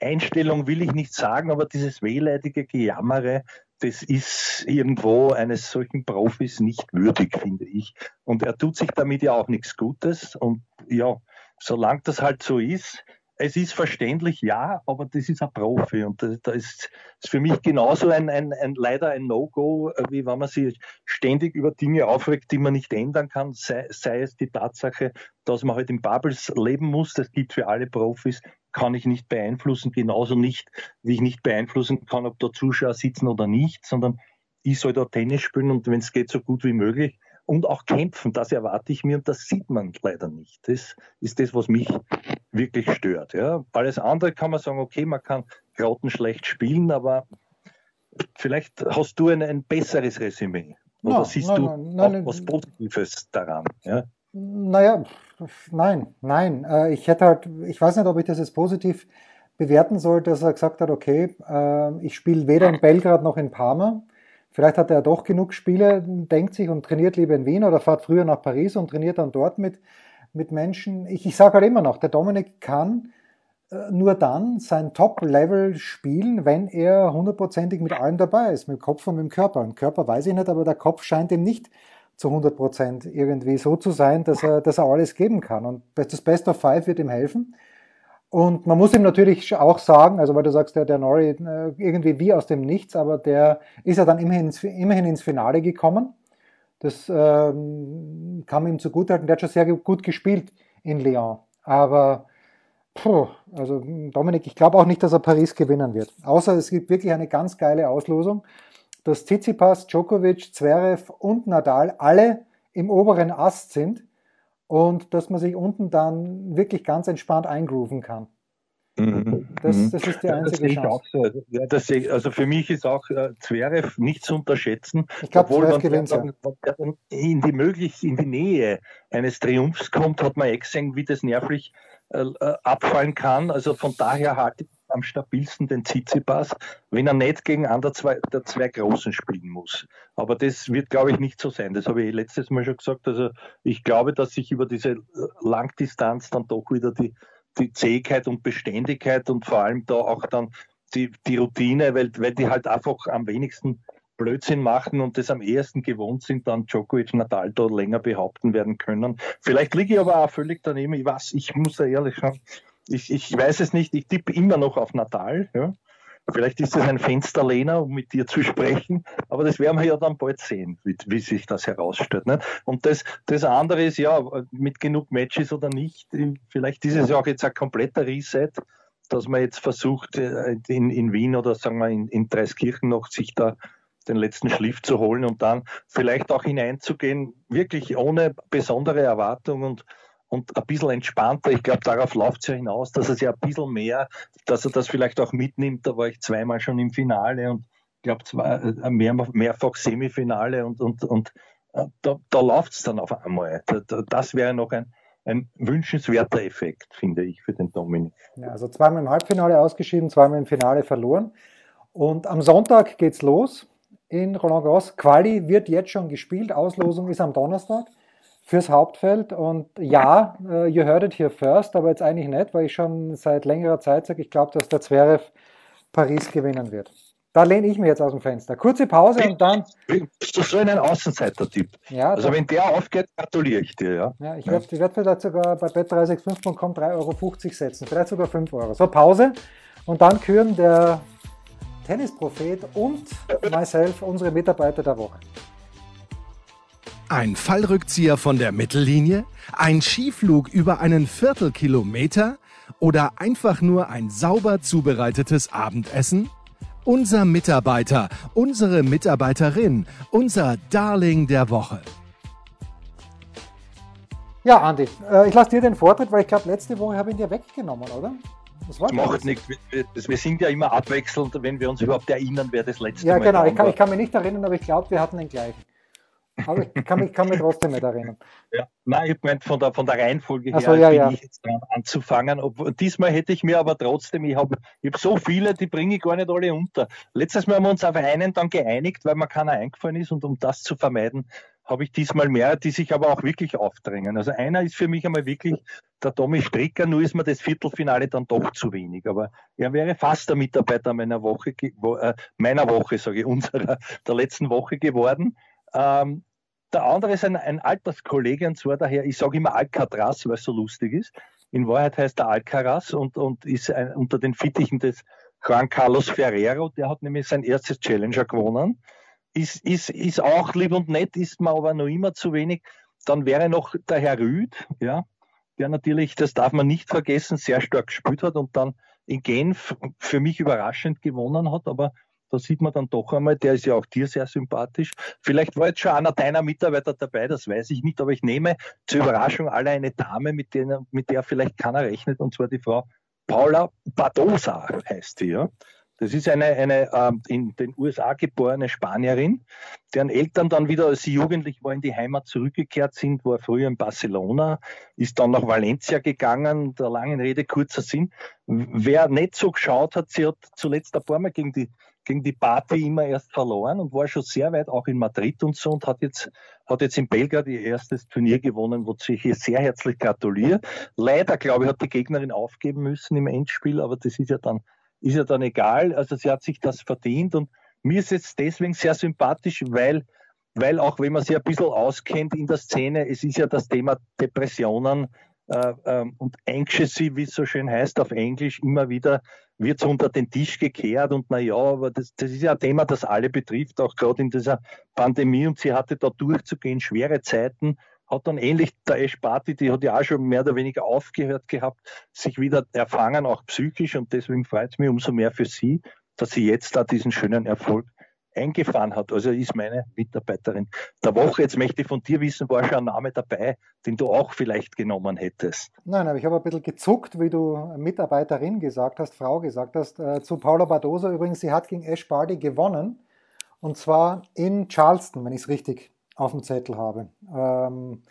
[SPEAKER 2] Einstellung, will ich nicht sagen, aber dieses wehleidige Gejammere, das ist irgendwo eines solchen Profis nicht würdig, finde ich. Und er tut sich damit ja auch nichts Gutes. Und ja, solange das halt so ist, es ist verständlich, ja, aber das ist ein Profi und da, da ist, ist, für mich genauso ein, ein, ein leider ein No-Go, wie wenn man sich ständig über Dinge aufregt, die man nicht ändern kann, sei, sei es die Tatsache, dass man halt in Bubbles leben muss, das gilt für alle Profis, kann ich nicht beeinflussen, genauso nicht, wie ich nicht beeinflussen kann, ob da Zuschauer sitzen oder nicht, sondern ich soll da Tennis spielen und wenn es geht, so gut wie möglich und auch kämpfen, das erwarte ich mir und das sieht man leider nicht. Das ist das, was mich wirklich stört. Ja. Alles andere kann man sagen, okay, man kann grottenschlecht spielen, aber vielleicht hast du ein, ein besseres Resümee. Oder no, siehst no, du no, was Positives daran? Ja?
[SPEAKER 1] Naja, nein, nein. Äh, ich hätte halt, ich weiß nicht, ob ich das jetzt positiv bewerten soll, dass er gesagt hat, okay, äh, ich spiele weder in Belgrad noch in Parma. Vielleicht hat er doch genug Spiele, denkt sich und trainiert lieber in Wien oder fährt früher nach Paris und trainiert dann dort mit, mit Menschen. Ich, ich sage halt immer noch, der Dominik kann äh, nur dann sein Top-Level spielen, wenn er hundertprozentig mit allem dabei ist, mit dem Kopf und mit dem Körper. Und Körper weiß ich nicht, aber der Kopf scheint ihm nicht zu 100 Prozent irgendwie so zu sein, dass er, dass er alles geben kann. Und das Best of Five wird ihm helfen. Und man muss ihm natürlich auch sagen, also weil du sagst, der, der Nori äh, irgendwie wie aus dem Nichts, aber der ist ja dann immerhin ins, immerhin ins Finale gekommen. Das ähm, man ihm zugutehalten. Der hat schon sehr gut gespielt in Lyon. Aber puh, also Dominik, ich glaube auch nicht, dass er Paris gewinnen wird. Außer es gibt wirklich eine ganz geile Auslosung, dass Tsitsipas, Djokovic, Zverev und Nadal alle im oberen Ast sind und dass man sich unten dann wirklich ganz entspannt eingrooven kann.
[SPEAKER 2] Mhm. Das, mhm. das, ist die einzige ja, Chance. So. Ja, das, also für mich ist auch äh, Zverev nicht zu unterschätzen.
[SPEAKER 1] Ich glaube, Zverev gewinnt
[SPEAKER 2] ja. in die möglich in die Nähe eines Triumphs kommt, hat man eh gesehen, wie das nervlich äh, äh, abfallen kann. Also von daher halte ich am stabilsten den Tsitsipas, wenn er nicht gegen einen der zwei, der zwei Großen spielen muss. Aber das wird, glaube ich, nicht so sein. Das habe ich letztes Mal schon gesagt. Also ich glaube, dass sich über diese Langdistanz dann doch wieder die, die Zähigkeit und Beständigkeit und vor allem da auch dann die, die Routine, weil, weil die halt einfach am wenigsten Blödsinn machen und das am ehesten gewohnt sind, dann Djokovic Nadal da länger behaupten werden können. Vielleicht liege ich aber auch völlig daneben. Ich weiß, ich muss da ehrlich sagen, ich, ich weiß es nicht, ich tippe immer noch auf Natal. Ja. Vielleicht ist das ein Fensterlehner, um mit dir zu sprechen, aber das werden wir ja dann bald sehen, wie, wie sich das herausstellt. Ne? Und das, das andere ist ja, mit genug Matches oder nicht, vielleicht ist es ja auch jetzt ein kompletter Reset, dass man jetzt versucht, äh, in, in Wien oder sagen wir in, in Dreiskirchen noch sich da den letzten Schliff zu holen und dann vielleicht auch hineinzugehen, wirklich ohne besondere Erwartung und und ein bisschen entspannter. Ich glaube, darauf läuft es ja hinaus, dass er sich ein bisschen mehr, dass er das vielleicht auch mitnimmt. Da war ich zweimal schon im Finale und ich glaube, äh, mehr, mehrfach Semifinale und, und, und äh, da, da läuft es dann auf einmal. Das wäre noch ein, ein wünschenswerter Effekt, finde ich, für den Dominik.
[SPEAKER 1] Ja, also zweimal im Halbfinale ausgeschieden, zweimal im Finale verloren. Und am Sonntag geht's los in Roland Garros. Quali wird jetzt schon gespielt, Auslosung ist am Donnerstag fürs Hauptfeld. Und ja, uh, you heard it here first, aber jetzt eigentlich nicht, weil ich schon seit längerer Zeit sage, ich glaube, dass der Zverev Paris gewinnen wird. Da lehne ich mir jetzt aus dem Fenster. Kurze Pause und dann.
[SPEAKER 2] Bist du so ein Außenseiter-Typ? Ja. Also, wenn der aufgeht, gratuliere ich dir, ja.
[SPEAKER 1] Ja, ich ja. werde werd vielleicht sogar bei bet365.com 3,50 Euro setzen. Vielleicht sogar 5 Euro. So, Pause. Und dann küren der Tennisprophet und myself unsere Mitarbeiter der Woche.
[SPEAKER 5] Ein Fallrückzieher von der Mittellinie? Ein Skiflug über einen Viertelkilometer? Oder einfach nur ein sauber zubereitetes Abendessen? Unser Mitarbeiter, unsere Mitarbeiterin, unser Darling der Woche.
[SPEAKER 1] Ja, Andi, äh, ich lasse dir den Vortritt, weil ich glaube, letzte Woche habe ich ihn dir weggenommen, oder?
[SPEAKER 2] Das macht nichts. Wir, wir, sind ja immer abwechselnd, wenn wir uns überhaupt erinnern, wer das letzte
[SPEAKER 1] ja,
[SPEAKER 2] Mal
[SPEAKER 1] Ja, genau. Ich kann, ich kann, mich nicht erinnern, aber ich glaube, wir hatten den gleichen. Aber ich kann mich, kann mich trotzdem nicht erinnern.
[SPEAKER 2] Ja, nein, ich meine, von der, von der Reihenfolge
[SPEAKER 1] her so, ja, bin ja.
[SPEAKER 2] ich jetzt dran anzufangen. Ob, diesmal hätte ich mir aber trotzdem, ich habe ich hab so viele, die bringe ich gar nicht alle unter. Letztes Mal haben wir uns auf einen dann geeinigt, weil mir keiner eingefallen ist und um das zu vermeiden, habe ich diesmal mehr, die sich aber auch wirklich aufdrängen. Also einer ist für mich einmal wirklich der Tommy Stricker, nur ist mir das Viertelfinale dann doch zu wenig. Aber er wäre fast der Mitarbeiter meiner Woche, äh, meiner Woche, sage ich, unserer, der letzten Woche geworden. Ähm, der andere ist ein, ein Alterskollege, und zwar daher, ich sage immer Alcatraz, weil es so lustig ist. In Wahrheit heißt er Alcaraz und, und ist ein, unter den Fittichen des Juan Carlos Ferrero. Der hat nämlich sein erstes Challenger gewonnen. Ist, ist, ist auch lieb und nett, ist mir aber noch immer zu wenig. Dann wäre noch der Herr Rüd, ja, der natürlich, das darf man nicht vergessen, sehr stark gespielt hat und dann in Genf für mich überraschend gewonnen hat, aber Da sieht man dann doch einmal, der ist ja auch dir sehr sympathisch. Vielleicht war jetzt schon einer deiner Mitarbeiter dabei, das weiß ich nicht, aber ich nehme zur Überraschung alle eine Dame, mit der, mit der vielleicht keiner rechnet, und zwar die Frau Paula Badosa heißt sie, ja. Das ist eine, eine ähm, in den USA geborene Spanierin, deren Eltern dann wieder, als sie jugendlich war, in die Heimat zurückgekehrt sind, war früher in Barcelona, ist dann nach Valencia gegangen, der langen Rede kurzer Sinn. Wer nicht so geschaut hat, sie hat zuletzt ein paar Mal gegen die, gegen die Party immer erst verloren und war schon sehr weit auch in Madrid und so und hat jetzt, hat jetzt in Belgrad ihr erstes Turnier gewonnen, wozu ich ihr sehr herzlich gratuliere. Leider, glaube ich, hat die Gegnerin aufgeben müssen im Endspiel, aber das ist ja dann ist ja dann egal. Also sie hat sich das verdient und mir ist es deswegen sehr sympathisch, weil, weil auch wenn man sich ein bisschen auskennt in der Szene, es ist ja das Thema Depressionen und Anxiety, wie es so schön heißt auf Englisch, immer wieder wird so unter den Tisch gekehrt und naja, aber das, das ist ja ein Thema, das alle betrifft, auch gerade in dieser Pandemie und sie hatte da durchzugehen, schwere Zeiten hat dann ähnlich der Ash die hat ja auch schon mehr oder weniger aufgehört gehabt, sich wieder erfangen, auch psychisch. Und deswegen freut es mich umso mehr für sie, dass sie jetzt da diesen schönen Erfolg eingefahren hat. Also ist meine Mitarbeiterin der Woche. Jetzt möchte ich von dir wissen, war schon ein Name dabei, den du auch vielleicht genommen hättest?
[SPEAKER 1] Nein, aber ich habe ein bisschen gezuckt, wie du Mitarbeiterin gesagt hast, Frau gesagt hast. Äh, zu Paula Badosa übrigens, sie hat gegen Ash Barty gewonnen. Und zwar in Charleston, wenn ich es richtig auf dem Zettel habe. Ähm,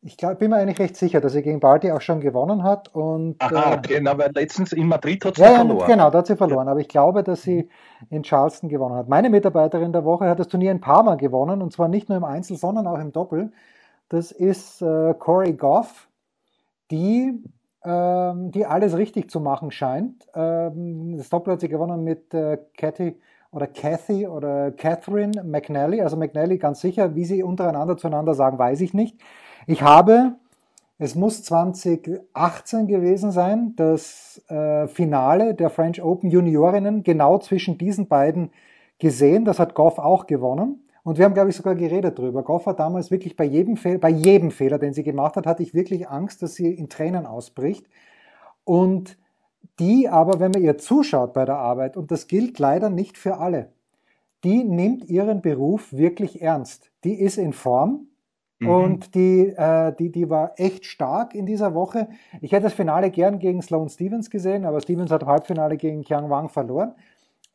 [SPEAKER 1] ich glaub, bin mir eigentlich recht sicher, dass sie gegen Barty auch schon gewonnen hat. Und,
[SPEAKER 2] Aha, äh, okay, na, weil letztens in Madrid hat
[SPEAKER 1] sie ja, verloren. Genau, da hat sie verloren. Aber ich glaube, dass sie in Charleston gewonnen hat. Meine Mitarbeiterin der Woche hat das Turnier in Parma gewonnen und zwar nicht nur im Einzel, sondern auch im Doppel. Das ist äh, Corey Goff, die, ähm, die alles richtig zu machen scheint. Ähm, das Doppel hat sie gewonnen mit äh, Cathy oder Kathy oder Catherine McNally. Also McNally ganz sicher, wie sie untereinander zueinander sagen, weiß ich nicht. Ich habe, es muss 2018 gewesen sein, das äh, Finale der French Open Juniorinnen genau zwischen diesen beiden gesehen. Das hat Goff auch gewonnen. Und wir haben, glaube ich, sogar geredet drüber. Goff hat damals wirklich bei jedem, bei jedem Fehler, den sie gemacht hat, hatte ich wirklich Angst, dass sie in Tränen ausbricht. Und die aber, wenn man ihr zuschaut bei der Arbeit, und das gilt leider nicht für alle, die nimmt ihren Beruf wirklich ernst. Die ist in Form mhm. und die, äh, die, die war echt stark in dieser Woche. Ich hätte das Finale gern gegen Sloane Stevens gesehen, aber Stevens hat Halbfinale gegen Kiang Wang verloren.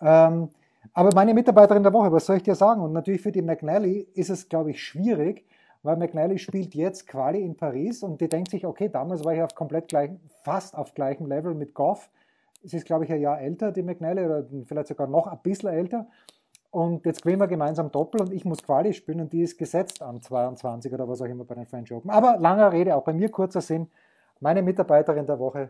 [SPEAKER 1] Ähm, aber meine Mitarbeiterin der Woche, was soll ich dir sagen? Und natürlich für die McNally ist es, glaube ich, schwierig, weil McNally spielt jetzt Quali in Paris und die denkt sich, okay, damals war ich auf komplett gleich, fast auf gleichem Level mit Goff. Sie ist, glaube ich, ein Jahr älter, die McNally, oder vielleicht sogar noch ein bisschen älter. Und jetzt gewinnen wir gemeinsam Doppel und ich muss Quali spielen und die ist gesetzt an 22 oder was auch immer bei den French Open. Aber langer Rede, auch bei mir kurzer Sinn. Meine Mitarbeiterin der Woche,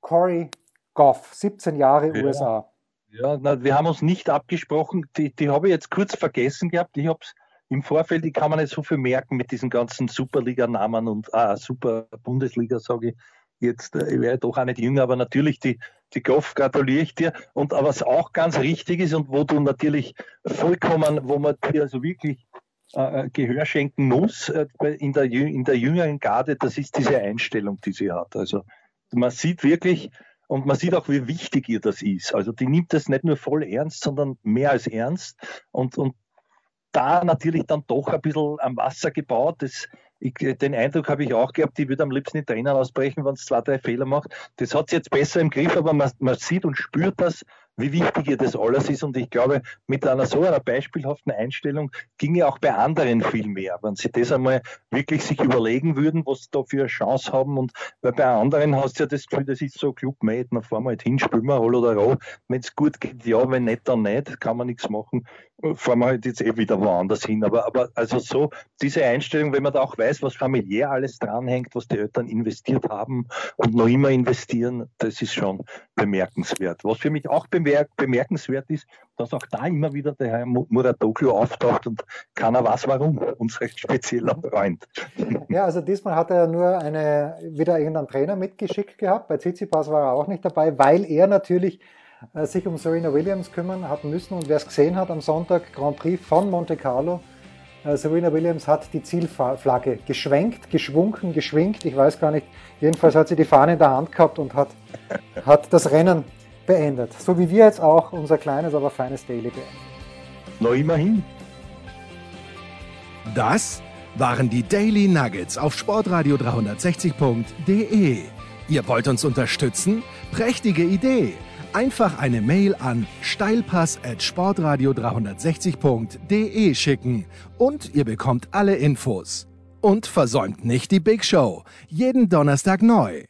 [SPEAKER 1] Corey Goff, 17 Jahre ja. USA.
[SPEAKER 2] Ja, na, wir haben uns nicht abgesprochen. Die, die habe ich jetzt kurz vergessen gehabt. Ich habe es im Vorfeld, die kann man nicht so viel merken mit diesen ganzen Superliga-Namen und ah, Super-Bundesliga, sage ich jetzt. Ich wäre doch auch nicht jünger, aber natürlich die, die Goff gratuliere ich dir. Und was auch ganz richtig ist und wo du natürlich vollkommen, wo man dir also wirklich äh, äh Gehör schenken muss äh, in, der, in der jüngeren Garde, das ist diese Einstellung, die sie hat. Also man sieht wirklich, und man sieht auch, wie wichtig ihr das ist. Also die nimmt das nicht nur voll ernst, sondern mehr als ernst. Und, und da natürlich dann doch ein bisschen am Wasser gebaut. Das, ich, den Eindruck habe ich auch gehabt, die würde am liebsten die Tränen ausbrechen, wenn es zwei, drei Fehler macht. Das hat sie jetzt besser im Griff, aber man, man sieht und spürt das, wie wichtig ihr das alles ist. Und ich glaube, mit einer so einer beispielhaften Einstellung ginge auch bei anderen viel mehr, wenn sie das einmal wirklich sich überlegen würden, was sie da für eine Chance haben. Und weil bei anderen hast du ja das Gefühl, das ist so clubmate, dann fahren wir halt hin, spielen wir Roll oder Roh. Wenn es gut geht, ja, wenn nicht, dann nicht, kann man nichts machen. Fahren wir halt jetzt eh wieder woanders hin. Aber, aber also so diese Einstellung, wenn man da auch weiß, was familiär alles dranhängt, was die Eltern investiert haben und noch immer investieren, das ist schon bemerkenswert. Was für mich auch bemerkenswert bemerkenswert ist, dass auch da immer wieder der Herr Muratoglu auftaucht und keiner weiß warum. Unser spezieller Freund.
[SPEAKER 1] Ja, also diesmal hat er nur eine, wieder irgendeinen Trainer mitgeschickt gehabt. Bei Tsitsipas war er auch nicht dabei, weil er natürlich äh, sich um Serena Williams kümmern hat müssen. Und wer es gesehen hat am Sonntag, Grand Prix von Monte Carlo, äh, Serena Williams hat die Zielflagge geschwenkt, geschwunken, geschwingt. Ich weiß gar nicht. Jedenfalls hat sie die Fahne in der Hand gehabt und hat, hat das Rennen beendet. So wie wir jetzt auch unser kleines, aber feines Daily beenden.
[SPEAKER 2] Noch immerhin.
[SPEAKER 5] Das waren die Daily Nuggets auf sportradio 360.de. Ihr wollt uns unterstützen? Prächtige Idee! Einfach eine Mail an steilpass at sportradio 360.de schicken und ihr bekommt alle Infos. Und versäumt nicht die Big Show. Jeden Donnerstag neu.